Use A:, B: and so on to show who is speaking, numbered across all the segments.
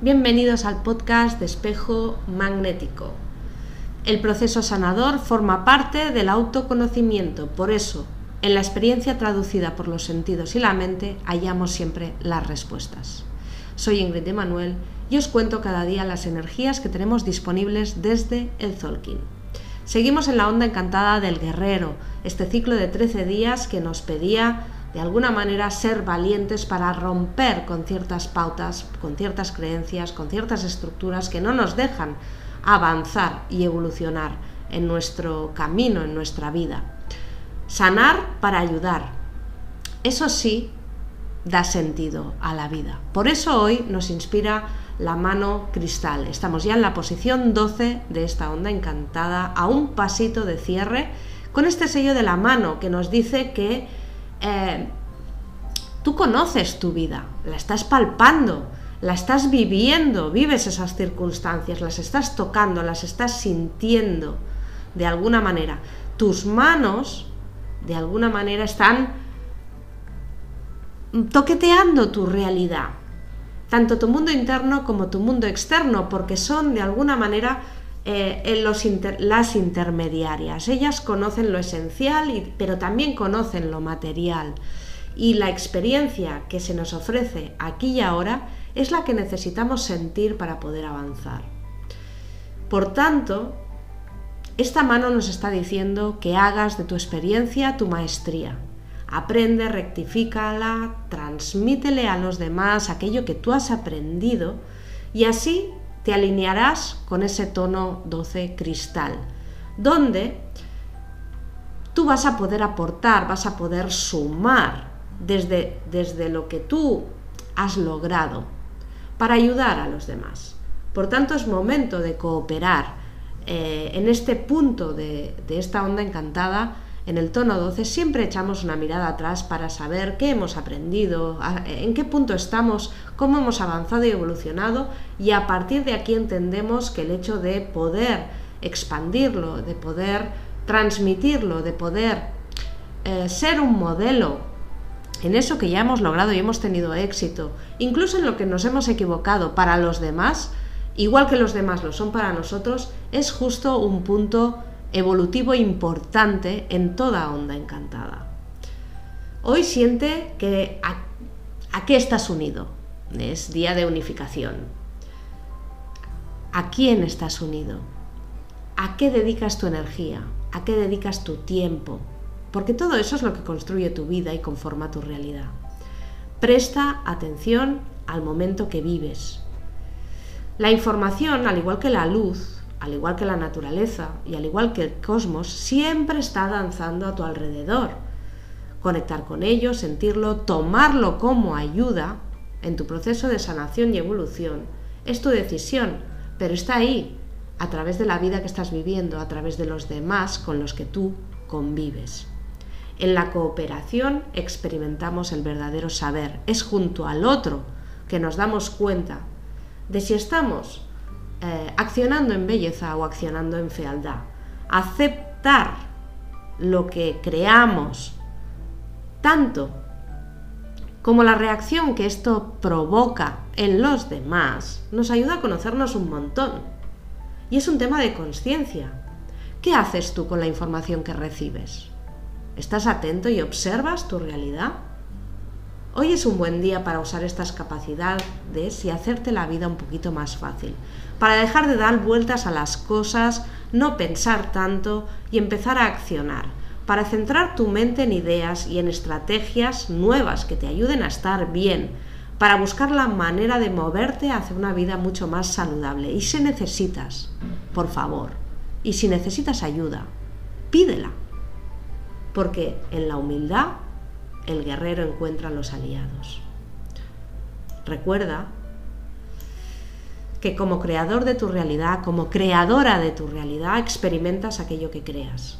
A: Bienvenidos al podcast de espejo magnético. El proceso sanador forma parte del autoconocimiento, por eso, en la experiencia traducida por los sentidos y la mente, hallamos siempre las respuestas. Soy Ingrid Emanuel y os cuento cada día las energías que tenemos disponibles desde el Zolkin. Seguimos en la onda encantada del guerrero, este ciclo de 13 días que nos pedía de alguna manera ser valientes para romper con ciertas pautas, con ciertas creencias, con ciertas estructuras que no nos dejan avanzar y evolucionar en nuestro camino, en nuestra vida. Sanar para ayudar. Eso sí da sentido a la vida. Por eso hoy nos inspira la mano cristal. Estamos ya en la posición 12 de esta onda encantada, a un pasito de cierre, con este sello de la mano que nos dice que eh, tú conoces tu vida, la estás palpando, la estás viviendo, vives esas circunstancias, las estás tocando, las estás sintiendo de alguna manera. Tus manos, de alguna manera, están toqueteando tu realidad, tanto tu mundo interno como tu mundo externo, porque son de alguna manera eh, las intermediarias. Ellas conocen lo esencial, pero también conocen lo material. Y la experiencia que se nos ofrece aquí y ahora es la que necesitamos sentir para poder avanzar. Por tanto, esta mano nos está diciendo que hagas de tu experiencia tu maestría. Aprende, rectifícala, transmítele a los demás aquello que tú has aprendido y así te alinearás con ese tono 12 cristal, donde tú vas a poder aportar, vas a poder sumar desde, desde lo que tú has logrado para ayudar a los demás. Por tanto, es momento de cooperar eh, en este punto de, de esta onda encantada en el tono 12 siempre echamos una mirada atrás para saber qué hemos aprendido, en qué punto estamos, cómo hemos avanzado y evolucionado y a partir de aquí entendemos que el hecho de poder expandirlo, de poder transmitirlo, de poder eh, ser un modelo en eso que ya hemos logrado y hemos tenido éxito, incluso en lo que nos hemos equivocado para los demás, igual que los demás lo son para nosotros, es justo un punto evolutivo importante en toda onda encantada. Hoy siente que a, qué estás unido. Es día de unificación. ¿A quién estás unido? ¿A qué dedicas tu energía? ¿A qué dedicas tu tiempo? Porque todo eso es lo que construye tu vida y conforma tu realidad. Presta atención al momento que vives. La información, al igual que la luz, al igual que la naturaleza y al igual que el cosmos, siempre está danzando a tu alrededor. Conectar con ello, sentirlo, tomarlo como ayuda en tu proceso de sanación y evolución es tu decisión, pero está ahí, a través de la vida que estás viviendo, a través de los demás con los que tú convives. En la cooperación experimentamos el verdadero saber. Es junto al otro que nos damos cuenta de si estamos eh, accionando en belleza o accionando en fealdad. Aceptar lo que creamos, tanto como la reacción que esto provoca en los demás, nos ayuda a conocernos un montón. Y es un tema de conciencia. ¿Qué haces tú con la información que recibes? ¿Estás atento y observas tu realidad? Hoy es un buen día para usar estas capacidades y hacerte la vida un poquito más fácil, para dejar de dar vueltas a las cosas, no pensar tanto y empezar a accionar, para centrar tu mente en ideas y en estrategias nuevas que te ayuden a estar bien, para buscar la manera de moverte hacia una vida mucho más saludable. Y si necesitas, por favor, y si necesitas ayuda, pídela, porque en la humildad el guerrero encuentra los aliados. Recuerda que como creador de tu realidad, como creadora de tu realidad, experimentas aquello que creas.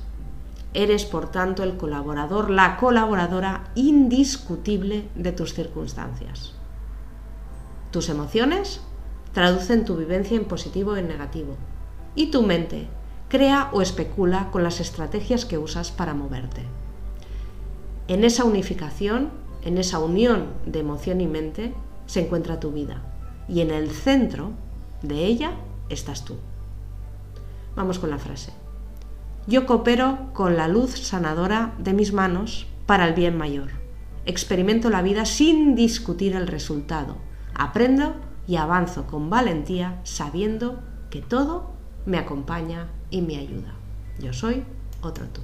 A: Eres, por tanto, el colaborador, la colaboradora indiscutible de tus circunstancias. Tus emociones traducen tu vivencia en positivo o en negativo. Y tu mente crea o especula con las estrategias que usas para moverte. En esa unificación en esa unión de emoción y mente, se encuentra tu vida. Y en el centro de ella estás tú. Vamos con la frase. Yo coopero con la luz sanadora de mis manos para el bien mayor. Experimento la vida sin discutir el resultado. Aprendo y avanzo con valentía sabiendo que todo me acompaña y me ayuda. Yo soy otro tú.